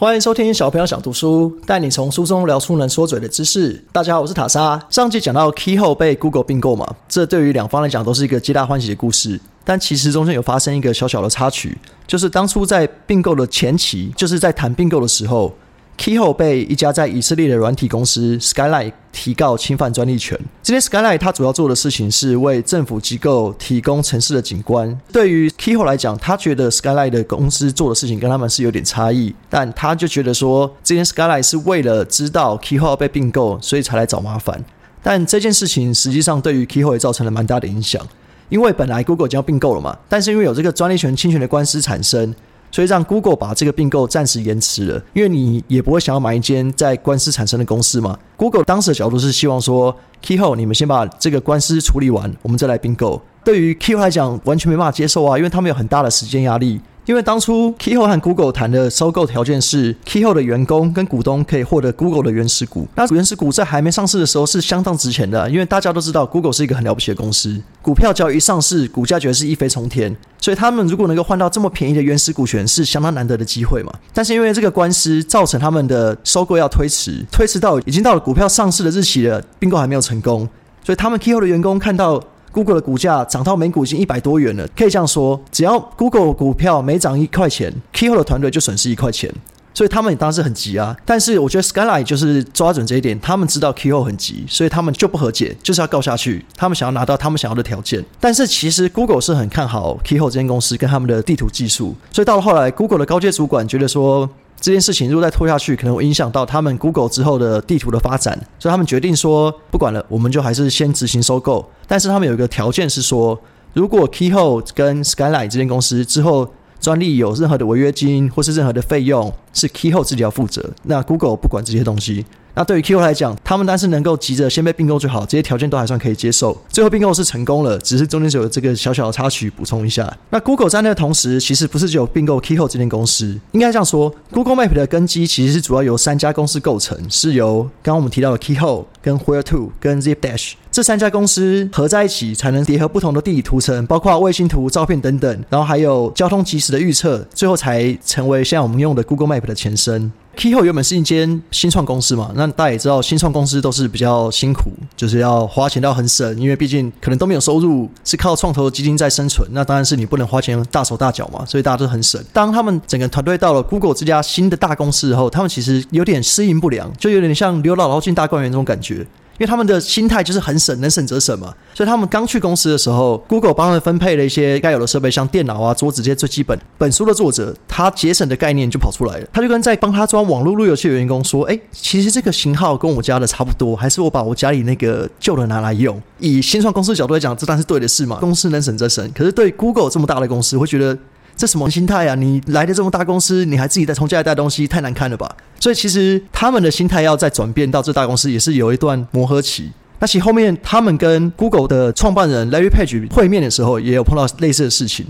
欢迎收听小朋友想读书，带你从书中聊出能说嘴的知识。大家好，我是塔莎。上集讲到 Keyhole 被 Google 并购嘛，这对于两方来讲都是一个皆大欢喜的故事。但其实中间有发生一个小小的插曲，就是当初在并购的前期，就是在谈并购的时候。Keyhole 被一家在以色列的软体公司 Skylight 提告侵犯专利权。这天 Skylight 它主要做的事情是为政府机构提供城市的景观。对于 Keyhole 来讲，他觉得 Skylight 的公司做的事情跟他们是有点差异，但他就觉得说，这件 Skylight 是为了知道 Keyhole 被并购，所以才来找麻烦。但这件事情实际上对于 Keyhole 也造成了蛮大的影响，因为本来 Google 已经要并购了嘛，但是因为有这个专利权侵权的官司产生。所以让 Google 把这个并购暂时延迟了，因为你也不会想要买一间在官司产生的公司嘛。Google 当时的角度是希望说，Keyhole 你们先把这个官司处理完，我们再来并购。对于 Keyhole 来讲，完全没办法接受啊，因为他们有很大的时间压力。因为当初 Keyhole 和 Google 谈的收购条件是，Keyhole 的员工跟股东可以获得 Google 的原始股。那原始股在还没上市的时候是相当值钱的，因为大家都知道 Google 是一个很了不起的公司，股票交易一上市，股价绝对是一飞冲天。所以他们如果能够换到这么便宜的原始股权，是相当难得的机会嘛。但是因为这个官司造成他们的收购要推迟，推迟到已经到了股票上市的日期了，并购还没有成功，所以他们 Keyhole 的员工看到。Google 的股价涨到每股已经一百多元了，可以这样说，只要 Google 股票每涨一块钱，Ko 的团队就损失一块钱，所以他们当时很急啊。但是我觉得 Skyline 就是抓准这一点，他们知道 Ko 很急，所以他们就不和解，就是要告下去。他们想要拿到他们想要的条件。但是其实 Google 是很看好 Ko 这间公司跟他们的地图技术，所以到了后来，Google 的高阶主管觉得说。这件事情如果再拖下去，可能会影响到他们 Google 之后的地图的发展，所以他们决定说不管了，我们就还是先执行收购。但是他们有一个条件是说，如果 Keyhole 跟 Skyline 这间公司之后专利有任何的违约金或是任何的费用，是 Keyhole 自己要负责，那 Google 不管这些东西。那对于 Q 来讲，他们但是能够急着先被并购最好，这些条件都还算可以接受。最后并购是成功了，只是中间只有这个小小的插曲补充一下。那 Google 在那个同时，其实不是只有并购 Keyhole 这间公司，应该这样说，Google Map 的根基其实是主要由三家公司构成，是由刚刚我们提到的 Keyhole、跟 Where To、跟 ZipDash 这三家公司合在一起，才能叠合不同的地理图层，包括卫星图、照片等等，然后还有交通即时的预测，最后才成为现在我们用的 Google Map 的前身。Keyho 原本是一间新创公司嘛，那大家也知道，新创公司都是比较辛苦，就是要花钱到很省，因为毕竟可能都没有收入，是靠创投基金在生存。那当然是你不能花钱大手大脚嘛，所以大家都很省。当他们整个团队到了 Google 这家新的大公司后，他们其实有点适应不良，就有点像刘姥姥进大观园这种感觉。因为他们的心态就是很省，能省则省嘛。所以他们刚去公司的时候，Google 帮他们分配了一些该有的设备，像电脑啊、桌子这些最基本。本书的作者他节省的概念就跑出来了，他就跟在帮他装网络路由器的员工说：“哎，其实这个型号跟我家的差不多，还是我把我家里那个旧的拿来用。”以新创公司角度来讲，这当然是对的事嘛。公司能省则省，可是对 Google 这么大的公司，会觉得。这什么心态啊？你来的这么大公司，你还自己在从家里带东西，太难看了吧？所以其实他们的心态要再转变到这大公司，也是有一段磨合期。那其实后面他们跟 Google 的创办人 Larry Page 会面的时候，也有碰到类似的事情。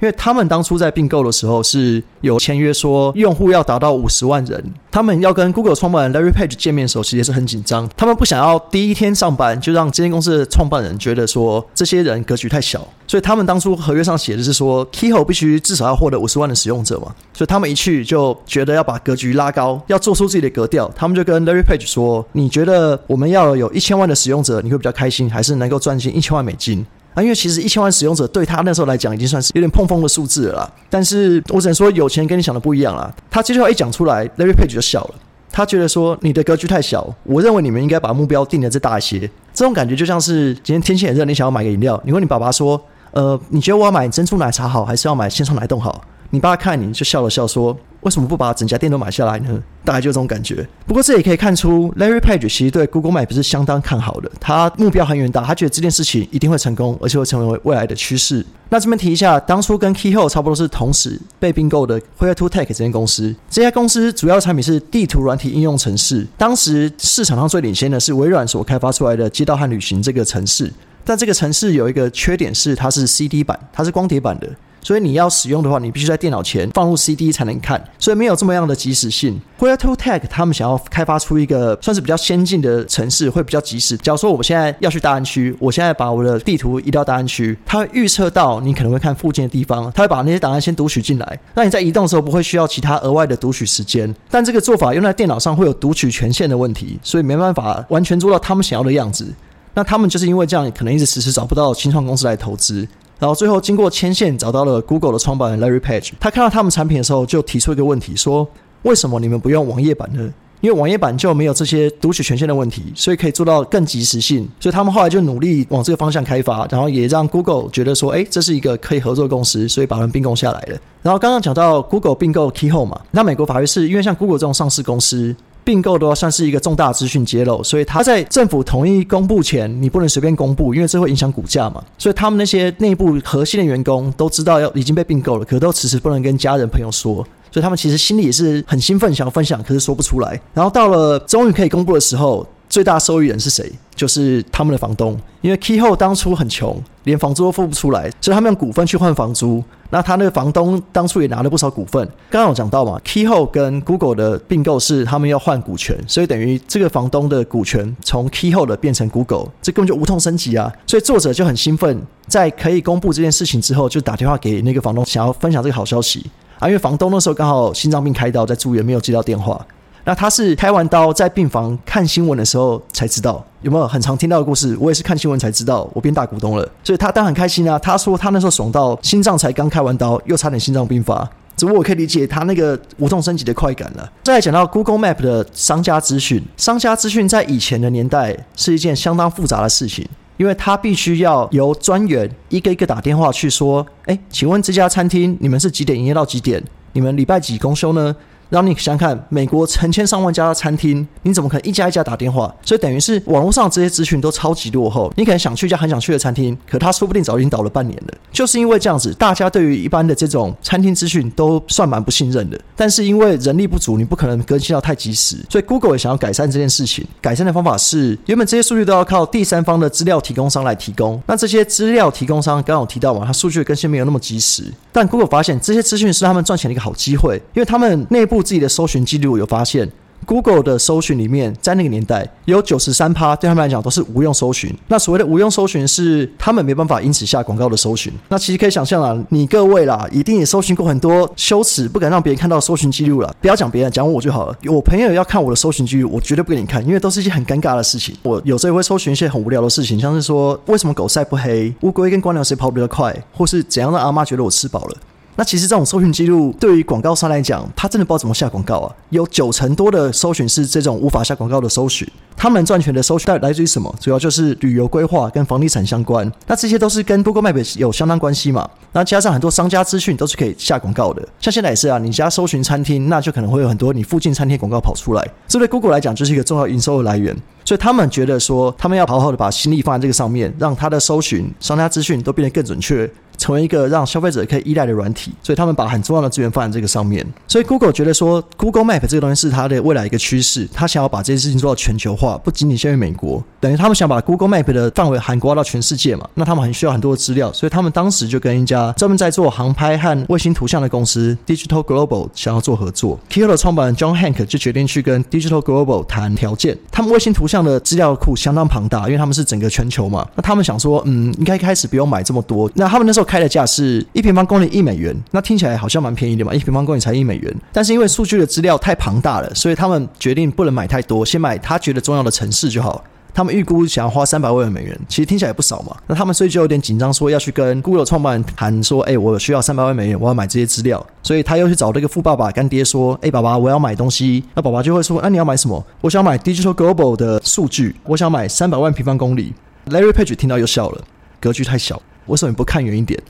因为他们当初在并购的时候是有签约说用户要达到五十万人，他们要跟 Google 创办人 Larry Page 见面的时候，其实也是很紧张。他们不想要第一天上班就让这间公司的创办人觉得说这些人格局太小，所以他们当初合约上写的是说 Keyhole 必须至少要获得五十万的使用者嘛，所以他们一去就觉得要把格局拉高，要做出自己的格调。他们就跟 Larry Page 说：“你觉得我们要有一千万的使用者，你会比较开心，还是能够赚进一千万美金？”啊，因为其实一千万使用者对他那时候来讲已经算是有点碰风的数字了啦。但是我只能说，有钱跟你想的不一样啦。他这句话一讲出来，Larry Page 就笑了。他觉得说你的格局太小，我认为你们应该把目标定的再大一些。这种感觉就像是今天天气很热，你想要买个饮料，你问你爸爸说：“呃，你觉得我要买珍珠奶茶好，还是要买鲜创奶冻好？”你爸看你就笑了笑说。为什么不把整家店都买下来呢？大概就这种感觉。不过这也可以看出，Larry Page 其实对 Google Map 是相当看好的。他目标很远大，他觉得这件事情一定会成功，而且会成为未来的趋势。那这边提一下，当初跟 Keyhole 差不多是同时被并购的，HERE To Tech 这间公司。这家公司主要产品是地图软体应用程式。当时市场上最领先的是微软所开发出来的街道和旅行这个程式。但这个程式有一个缺点是，它是 CD 版，它是光碟版的。所以你要使用的话，你必须在电脑前放入 CD 才能看，所以没有这么样的及时性。Where to Tech 他们想要开发出一个算是比较先进的城市，会比较及时。假如说我现在要去大安区，我现在把我的地图移到大安区，它会预测到你可能会看附近的地方，它会把那些档案先读取进来，那你在移动的时候不会需要其他额外的读取时间。但这个做法用在电脑上会有读取权限的问题，所以没办法完全做到他们想要的样子。那他们就是因为这样，可能一直迟迟找不到新创公司来投资。然后最后经过牵线找到了 Google 的创办人 Larry Page，他看到他们产品的时候就提出一个问题，说为什么你们不用网页版呢？因为网页版就没有这些读取权限的问题，所以可以做到更及时性。所以他们后来就努力往这个方向开发，然后也让 Google 觉得说，哎，这是一个可以合作的公司，所以把人并购下来了。然后刚刚讲到 Google 并购 Keyhole 嘛，那美国法律是因为像 Google 这种上市公司。并购的话算是一个重大资讯揭露，所以他在政府同意公布前，你不能随便公布，因为这会影响股价嘛。所以他们那些内部核心的员工都知道要已经被并购了，可都迟迟不能跟家人朋友说，所以他们其实心里也是很兴奋，想要分享，可是说不出来。然后到了终于可以公布的时候。最大受益人是谁？就是他们的房东，因为 Keyhole 当初很穷，连房租都付不出来，所以他们用股份去换房租。那他那个房东当初也拿了不少股份。刚刚有讲到嘛，Keyhole 跟 Google 的并购是他们要换股权，所以等于这个房东的股权从 Keyhole 的变成 Google，这根本就无痛升级啊！所以作者就很兴奋，在可以公布这件事情之后，就打电话给那个房东，想要分享这个好消息啊！因为房东那时候刚好心脏病开刀在住院，没有接到电话。那他是开完刀在病房看新闻的时候才知道，有没有很常听到的故事？我也是看新闻才知道，我变大股东了，所以他当然很开心啊。他说他那时候爽到心脏才刚开完刀，又差点心脏病发，只不过我可以理解他那个无痛升级的快感了。再讲到 Google Map 的商家资讯，商家资讯在以前的年代是一件相当复杂的事情，因为他必须要由专员一个一个打电话去说，哎，请问这家餐厅你们是几点营业到几点？你们礼拜几公休呢？让你想想看，美国成千上万家的餐厅，你怎么可能一家一家打电话？所以等于是网络上这些资讯都超级落后。你可能想去一家很想去的餐厅，可他说不定早已经倒了半年了。就是因为这样子，大家对于一般的这种餐厅资讯都算蛮不信任的。但是因为人力不足，你不可能更新到太及时。所以 Google 也想要改善这件事情。改善的方法是，原本这些数据都要靠第三方的资料提供商来提供。那这些资料提供商刚刚有提到嘛，它数据更新没有那么及时。但 Google 发现这些资讯是他们赚钱的一个好机会，因为他们内部。自己的搜寻记录有发现，Google 的搜寻里面，在那个年代有九十三趴对他们来讲都是无用搜寻。那所谓的无用搜寻是他们没办法因此下广告的搜寻。那其实可以想象啊，你各位啦，一定也搜寻过很多羞耻不敢让别人看到搜寻记录了。不要讲别人，讲我就好了。我朋友要看我的搜寻记录，我绝对不给你看，因为都是一些很尴尬的事情。我有时候会搜寻一些很无聊的事情，像是说为什么狗晒不黑，乌龟跟光鸟谁跑比较快，或是怎样让阿妈觉得我吃饱了。那其实这种搜寻记录对于广告商来讲，他真的不知道怎么下广告啊。有九成多的搜寻是这种无法下广告的搜寻。他们赚钱的搜寻来自于什么？主要就是旅游规划跟房地产相关。那这些都是跟 Google Map 有相当关系嘛？那加上很多商家资讯都是可以下广告的。像现在也是啊，你家搜寻餐厅，那就可能会有很多你附近餐厅广告跑出来。这对 Google 来讲就是一个重要营收的来源。所以他们觉得说，他们要好好的把心力放在这个上面，让他的搜寻商家资讯都变得更准确。成为一个让消费者可以依赖的软体，所以他们把很重要的资源放在这个上面。所以 Google 觉得说，Google Map 这个东西是它的未来一个趋势，它想要把这件事情做到全球化，不仅仅限于美国。等于他们想把 Google Map 的范围涵盖到全世界嘛？那他们很需要很多的资料，所以他们当时就跟一家专门在做航拍和卫星图像的公司 Digital Global 想要做合作。k i l o 的创办人 John Hank 就决定去跟 Digital Global 谈条件。他们卫星图像的资料库相当庞大，因为他们是整个全球嘛。那他们想说，嗯，应该开始不用买这么多。那他们那时候开的价是。一平方公里一美元，那听起来好像蛮便宜的嘛，一平方公里才一美元。但是因为数据的资料太庞大了，所以他们决定不能买太多，先买他觉得重要的城市就好。他们预估想要花三百万美元，其实听起来也不少嘛。那他们所以就有点紧张，说要去跟 Google 创办人谈说，哎，我需要三百万美元，我要买这些资料。所以他又去找这个富爸爸干爹说，哎，爸爸，我要买东西。那爸爸就会说，那你要买什么？我想买 Digital Global 的数据，我想买三百万平方公里。Larry Page 听到又笑了，格局太小，为什么你不看远一点？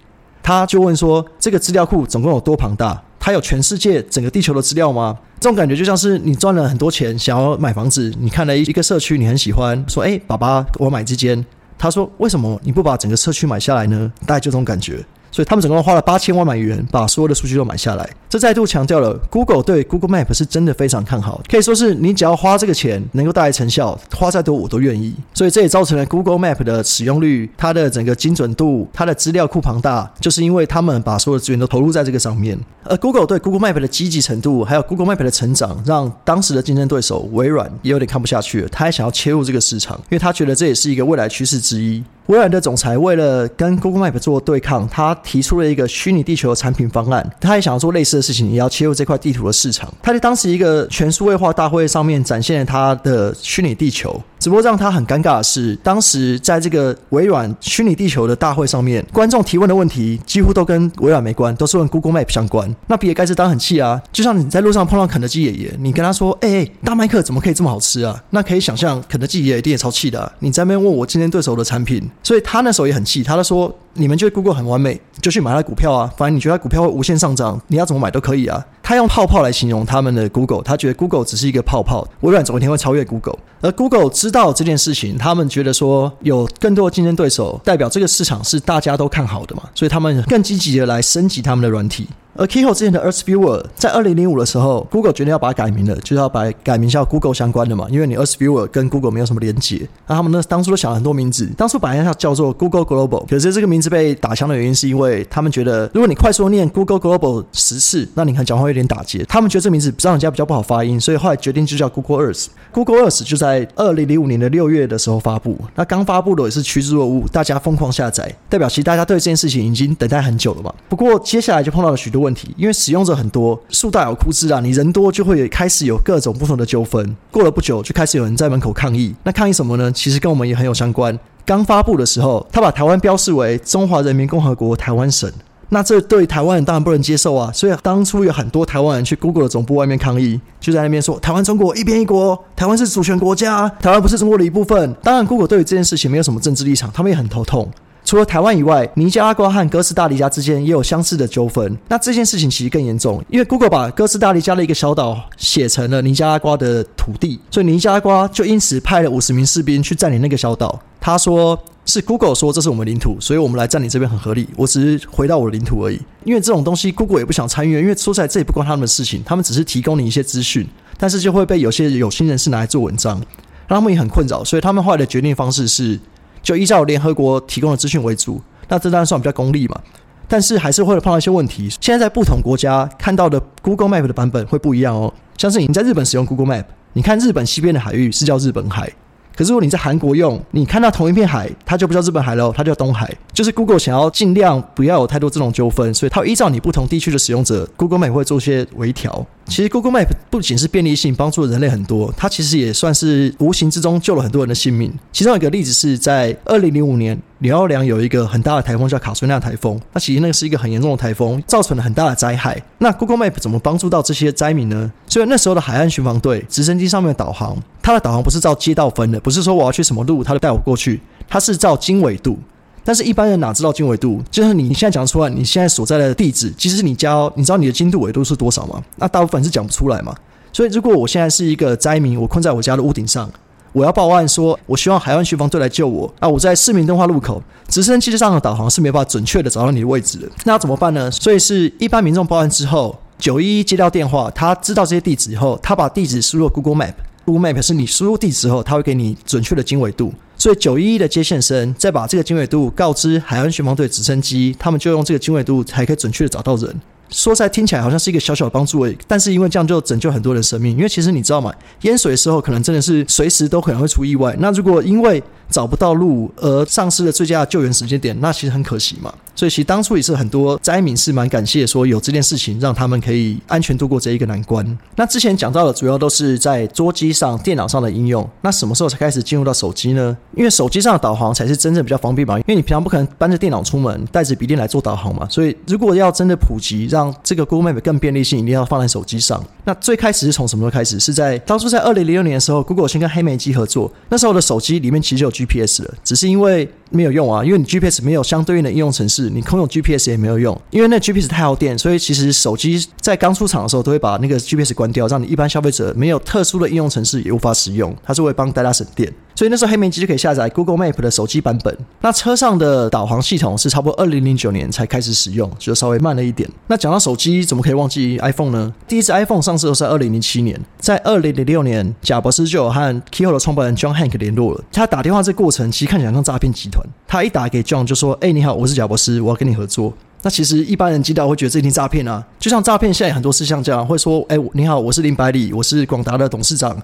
他就问说：“这个资料库总共有多庞大？它有全世界整个地球的资料吗？”这种感觉就像是你赚了很多钱，想要买房子，你看了一个社区，你很喜欢，说：“哎，爸爸，我买这间。”他说：“为什么你不把整个社区买下来呢？”大概就这种感觉。所以他们总共花了八千万美元，把所有的数据都买下来。这再度强调了 Google 对 Google Map 是真的非常看好，可以说是你只要花这个钱能够带来成效，花再多我都愿意。所以这也造成了 Google Map 的使用率，它的整个精准度，它的资料库庞大，就是因为他们把所有的资源都投入在这个上面。而 Google 对 Google Map 的积极程度，还有 Google Map 的成长，让当时的竞争对手微软也有点看不下去了，他还想要切入这个市场，因为他觉得这也是一个未来趋势之一。微软的总裁为了跟 Google Map 做对抗，他提出了一个虚拟地球的产品方案。他也想要做类似的事情，也要切入这块地图的市场。他在当时一个全数位化大会上面展现了他的虚拟地球。只不过让他很尴尬的是，当时在这个微软虚拟地球的大会上面，观众提问的问题几乎都跟微软没关，都是问 Google Map 相关。那比尔盖茨当然很气啊，就像你在路上碰到肯德基爷爷，你跟他说：“哎，大麦克怎么可以这么好吃啊？”那可以想象，肯德基爷爷一定也超气的。你在那边问我竞争对手的产品，所以他那时候也很气，他就说。你们觉得 Google 很完美，就去买它股票啊！反正你觉得它股票会无限上涨，你要怎么买都可以啊。他用泡泡来形容他们的 Google，他觉得 Google 只是一个泡泡，微软总有一天会超越 Google。而 Google 知道这件事情，他们觉得说有更多的竞争对手，代表这个市场是大家都看好的嘛，所以他们更积极的来升级他们的软体。而 Keyhole 之前的 Earth Viewer 在二零零五的时候，Google 决定要把它改名了，就是要把改名叫 Google 相关的嘛，因为你 Earth Viewer 跟 Google 没有什么连接。那他们呢，当初都想了很多名字，当初本来要叫做 Google Global，可是这个名字被打枪的原因是因为他们觉得，如果你快速念 Google Global 十次，那你可能讲话有点打结。他们觉得这名字让人家比较不好发音，所以后来决定就叫 Google Earth。Google Earth 就在二零零五年的六月的时候发布，那刚发布的也是趋之若鹜，大家疯狂下载，代表其实大家对这件事情已经等待很久了嘛。不过接下来就碰到了许多问题，因为使用。者很多，树大有枯枝啊！你人多就会开始有各种不同的纠纷。过了不久，就开始有人在门口抗议。那抗议什么呢？其实跟我们也很有相关。刚发布的时候，他把台湾标示为中华人民共和国台湾省。那这对台湾人当然不能接受啊！所以当初有很多台湾人去 Google 的总部外面抗议，就在那边说：“台湾中国一边一国，台湾是主权国家，台湾不是中国的一部分。”当然，Google 对于这件事情没有什么政治立场，他们也很头痛。除了台湾以外，尼加拉瓜和哥斯达黎加之间也有相似的纠纷。那这件事情其实更严重，因为 Google 把哥斯达黎加的一个小岛写成了尼加拉瓜的土地，所以尼加拉瓜就因此派了五十名士兵去占领那个小岛。他说是 Google 说这是我们领土，所以我们来占领这边很合理。我只是回到我的领土而已。因为这种东西 Google 也不想参与，因为说出来这也不关他们的事情，他们只是提供你一些资讯，但是就会被有些有心人士拿来做文章，让他们也很困扰。所以他们后来的决定方式是。就依照联合国提供的资讯为主，那这当然算比较功利嘛。但是还是会碰到一些问题。现在在不同国家看到的 Google Map 的版本会不一样哦。像是你在日本使用 Google Map，你看日本西边的海域是叫日本海。可是如果你在韩国用，你看到同一片海，它就不叫日本海喽，它叫东海。就是 Google 想要尽量不要有太多这种纠纷，所以它依照你不同地区的使用者，Google Map 会做些微调。其实 Google Map 不仅是便利性帮助了人类很多，它其实也算是无形之中救了很多人的性命。其中一个例子是在二零零五年。辽奥良有一个很大的台风叫卡苏娜台风，那其实那个是一个很严重的台风，造成了很大的灾害。那 Google Map 怎么帮助到这些灾民呢？所以那时候的海岸巡防队直升机上面的导航，它的导航不是照街道分的，不是说我要去什么路，它就带我过去，它是照经纬度。但是一般人哪知道经纬度？就是你现在讲出来，你现在所在的地址，其实你家，你知道你的经度纬度是多少吗？那大部分是讲不出来嘛。所以如果我现在是一个灾民，我困在我家的屋顶上。我要报案说，我希望海岸巡防队来救我啊！我在市民敦化路口，直升机上的导航是没办法准确的找到你的位置的。那怎么办呢？所以是一般民众报案之后，九一一接到电话，他知道这些地址以后，他把地址输入 Google Map，Google Map 是你输入地址后，他会给你准确的经纬度。所以九一一的接线生再把这个经纬度告知海岸巡防队直升机，他们就用这个经纬度才可以准确的找到人。说在听起来好像是一个小小的帮助而已，但是因为这样就拯救很多人生命。因为其实你知道吗？淹水的时候可能真的是随时都可能会出意外。那如果因为找不到路而丧失了最佳的救援时间点，那其实很可惜嘛。所以其实当初也是很多灾民是蛮感谢说有这件事情，让他们可以安全度过这一个难关。那之前讲到的主要都是在桌机上、电脑上的应用。那什么时候才开始进入到手机呢？因为手机上的导航才是真正比较方便嘛。因为你平常不可能搬着电脑出门，带着笔电来做导航嘛。所以如果要真的普及，让这个 Google Map 更便利性，一定要放在手机上。那最开始是从什么时候开始？是在当初在二零零六年的时候，Google 先跟黑莓机合作。那时候的手机里面其实有 GPS 了，只是因为没有用啊，因为你 GPS 没有相对应的应用程式，你空用 GPS 也没有用，因为那 GPS 太耗电，所以其实手机在刚出厂的时候都会把那个 GPS 关掉，让你一般消费者没有特殊的应用程式也无法使用，它是会帮大家省电。所以那时候黑莓机就可以下载 Google Map 的手机版本。那车上的导航系统是差不多二零零九年才开始使用，就稍微慢了一点。那讲到手机，怎么可以忘记 iPhone 呢？第一支 iPhone 上市是在二零零七年，在二零零六年，贾博士就有和 k e y o 的创办人 John Hank 联络了。他打电话这过程其实看起来像诈骗集团。他一打给 John 就说：“哎，你好，我是贾博士，我要跟你合作。”那其实一般人接到会觉得这一定诈骗啊，就像诈骗现在很多事像这样，会说：“哎，你好，我是林百里，我是广达的董事长。”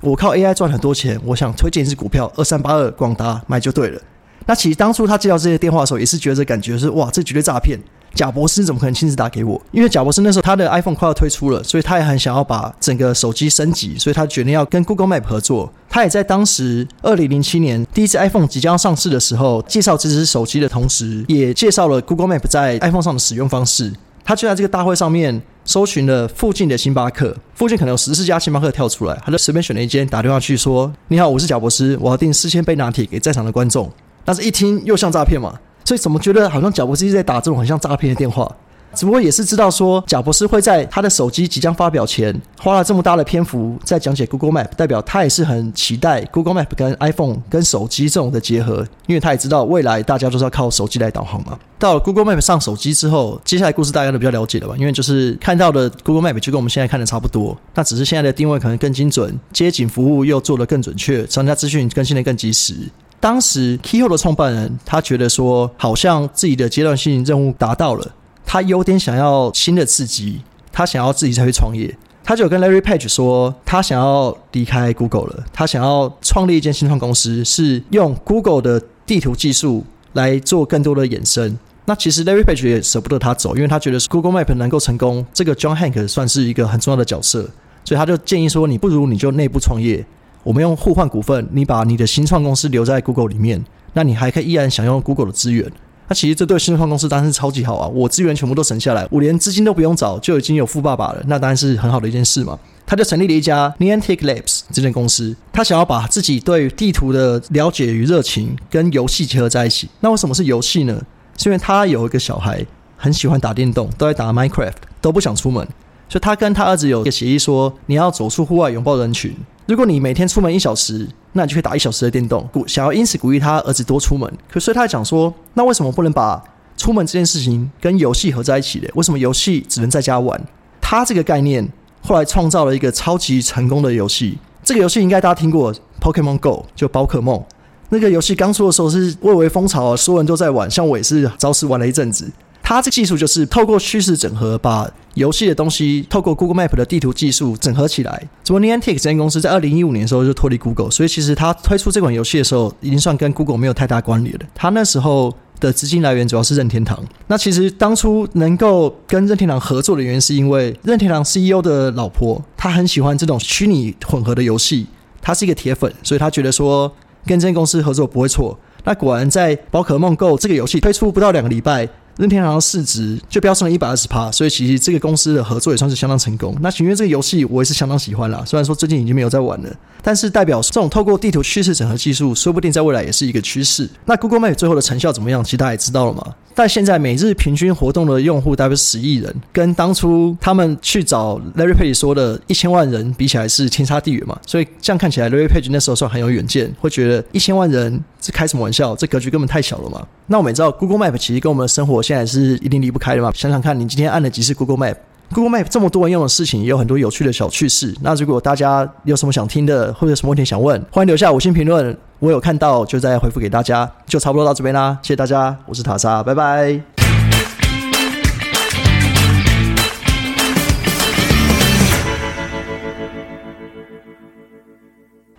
我靠 AI 赚很多钱，我想推荐一支股票二三八二广达买就对了。那其实当初他接到这些电话的时候，也是觉得感觉是哇，这绝对诈骗。贾博士怎么可能亲自打给我？因为贾博士那时候他的 iPhone 快要推出了，所以他也很想要把整个手机升级，所以他决定要跟 Google Map 合作。他也在当时二零零七年第一次 iPhone 即将上市的时候，介绍这支手机的同时，也介绍了 Google Map 在 iPhone 上的使用方式。他就在这个大会上面搜寻了附近的星巴克，附近可能有十四家星巴克跳出来，他就随便选了一间，打电话去说：“你好，我是贾博士，我要订四千杯拿铁给在场的观众。”但是一听又像诈骗嘛，所以怎么觉得好像贾博士在打这种很像诈骗的电话？只不过也是知道说，贾博士会在他的手机即将发表前，花了这么大的篇幅在讲解 Google Map，代表他也是很期待 Google Map 跟 iPhone 跟手机这种的结合，因为他也知道未来大家都是要靠手机来导航嘛。到了 Google Map 上手机之后，接下来故事大家都比较了解了吧？因为就是看到的 Google Map 就跟我们现在看的差不多，那只是现在的定位可能更精准，街景服务又做得更准确，商家资讯更新的更及时。当时 Keyhole 的创办人他觉得说，好像自己的阶段性任务达到了。他有点想要新的刺激，他想要自己再去创业。他就跟 Larry Page 说，他想要离开 Google 了，他想要创立一间新创公司，是用 Google 的地图技术来做更多的衍生。那其实 Larry Page 也舍不得他走，因为他觉得 Google Map 能够成功，这个 John Hank 算是一个很重要的角色，所以他就建议说，你不如你就内部创业，我们用互换股份，你把你的新创公司留在 Google 里面，那你还可以依然享用 Google 的资源。那其实这对新创公司当然是超级好啊！我资源全部都省下来，我连资金都不用找，就已经有富爸爸了。那当然是很好的一件事嘛。他就成立了一家 Niantic Labs 这间公司，他想要把自己对地图的了解与热情跟游戏结合在一起。那为什么是游戏呢？是因为他有一个小孩很喜欢打电动，都在打 Minecraft，都不想出门，所以他跟他儿子有一个协议，说你要走出户外，拥抱人群。如果你每天出门一小时，那你就可以打一小时的电动。鼓想要因此鼓励他儿子多出门，可是他讲说，那为什么不能把出门这件事情跟游戏合在一起的？为什么游戏只能在家玩？他这个概念后来创造了一个超级成功的游戏。这个游戏应该大家听过，Pokemon Go 就宝可梦。那个游戏刚出的时候是蔚为风潮啊，所有人都在玩，像我也是着实玩了一阵子。它这技术就是透过趋势整合，把游戏的东西透过 Google Map 的地图技术整合起来。怎么 Niantic 这间公司在二零一五年的时候就脱离 Google，所以其实它推出这款游戏的时候，已经算跟 Google 没有太大关联了。它那时候的资金来源主要是任天堂。那其实当初能够跟任天堂合作的原因，是因为任天堂 CEO 的老婆她很喜欢这种虚拟混合的游戏，她是一个铁粉，所以她觉得说跟这间公司合作不会错。那果然在宝可梦 Go 这个游戏推出不到两个礼拜。任天堂市值就飙升了一百二十趴，所以其实这个公司的合作也算是相当成功。那因为这个游戏我也是相当喜欢啦，虽然说最近已经没有在玩了，但是代表这种透过地图趋势整合技术，说不定在未来也是一个趋势。那 Google Map 最后的成效怎么样？其实大家也知道了嘛。但现在每日平均活动的用户大约十亿人，跟当初他们去找 Larry Page 说的一千万人比起来是天差地远嘛。所以这样看起来，Larry Page 那时候算很有远见，会觉得一千万人这开什么玩笑？这格局根本太小了嘛。那我们也知道，Google Map 其实跟我们的生活现在是一定离不开的嘛。想想看，你今天按了几次 Google Map，Google Map 这么多人用的事情，也有很多有趣的小趣事。那如果大家有什么想听的，或者什么问题想问，欢迎留下五星评论，我有看到就再回复给大家。就差不多到这边啦，谢谢大家，我是塔莎，拜拜。